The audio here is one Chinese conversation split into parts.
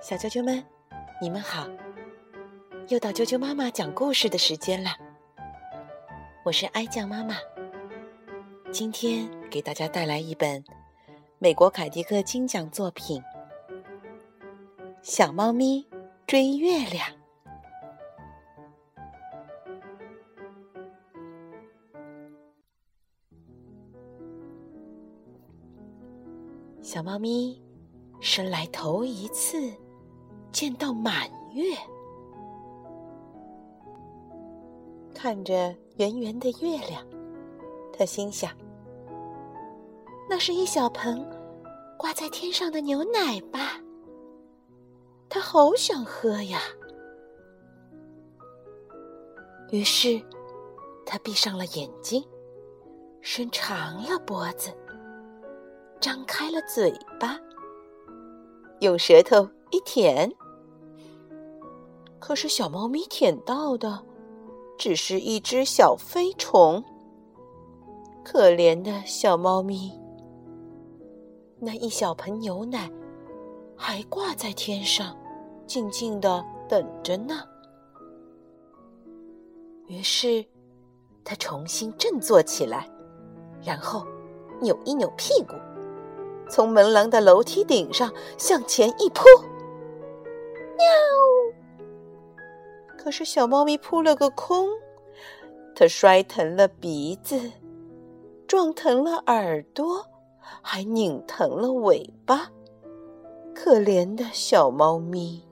小啾啾们，你们好！又到啾啾妈妈讲故事的时间了。我是哀酱妈妈，今天给大家带来一本美国凯迪克金奖作品《小猫咪追月亮》。小猫咪生来头一次。见到满月，看着圆圆的月亮，他心想：“那是一小盆挂在天上的牛奶吧？”他好想喝呀。于是，他闭上了眼睛，伸长了脖子，张开了嘴巴，用舌头一舔。可是小猫咪舔到的，只是一只小飞虫。可怜的小猫咪，那一小盆牛奶还挂在天上，静静的等着呢。于是，它重新振作起来，然后扭一扭屁股，从门廊的楼梯顶上向前一扑，喵！可是小猫咪扑了个空，它摔疼了鼻子，撞疼了耳朵，还拧疼了尾巴。可怜的小猫咪，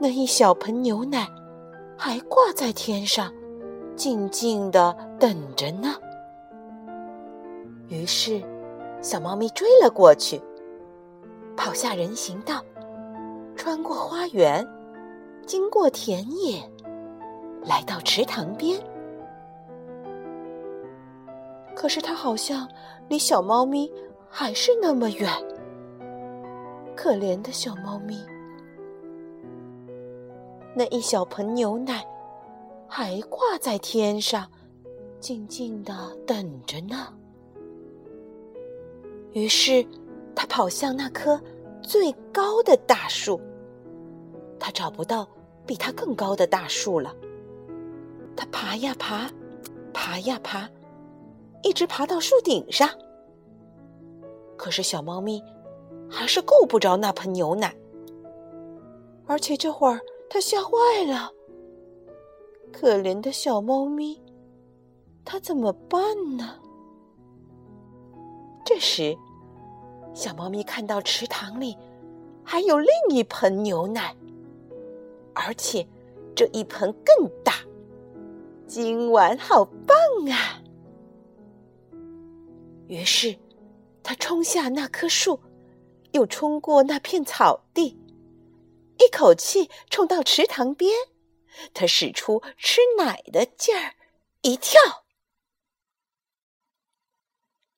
那一小盆牛奶还挂在天上，静静的等着呢。于是，小猫咪追了过去，跑下人行道，穿过花园。经过田野，来到池塘边，可是它好像离小猫咪还是那么远。可怜的小猫咪，那一小盆牛奶还挂在天上，静静的等着呢。于是，它跑向那棵最高的大树，它找不到。比它更高的大树了，它爬呀爬，爬呀爬，一直爬到树顶上。可是小猫咪还是够不着那盆牛奶，而且这会儿它吓坏了。可怜的小猫咪，它怎么办呢？这时，小猫咪看到池塘里还有另一盆牛奶。而且，这一盆更大。今晚好棒啊！于是，他冲下那棵树，又冲过那片草地，一口气冲到池塘边。他使出吃奶的劲儿，一跳。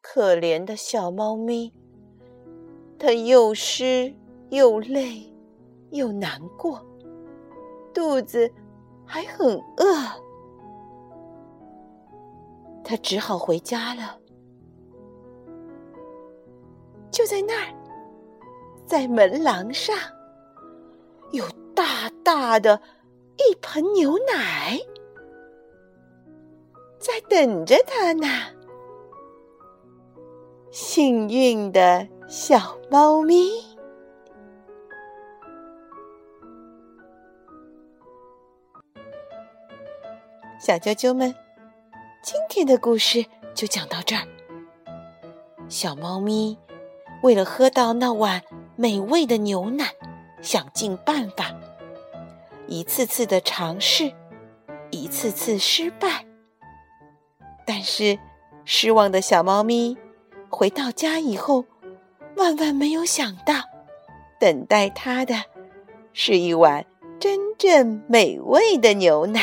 可怜的小猫咪，它又湿又累又难过。肚子还很饿，他只好回家了。就在那儿，在门廊上，有大大的一盆牛奶，在等着他呢。幸运的小猫咪。小啾啾们，今天的故事就讲到这儿。小猫咪为了喝到那碗美味的牛奶，想尽办法，一次次的尝试，一次次失败。但是，失望的小猫咪回到家以后，万万没有想到，等待它的是一碗真正美味的牛奶。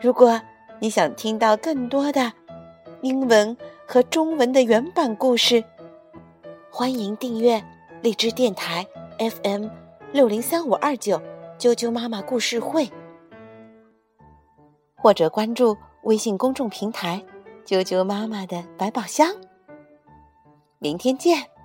如果你想听到更多的英文和中文的原版故事，欢迎订阅荔枝电台 FM 六零三五二九啾啾妈妈故事会，或者关注微信公众平台“啾啾妈妈的百宝箱”。明天见。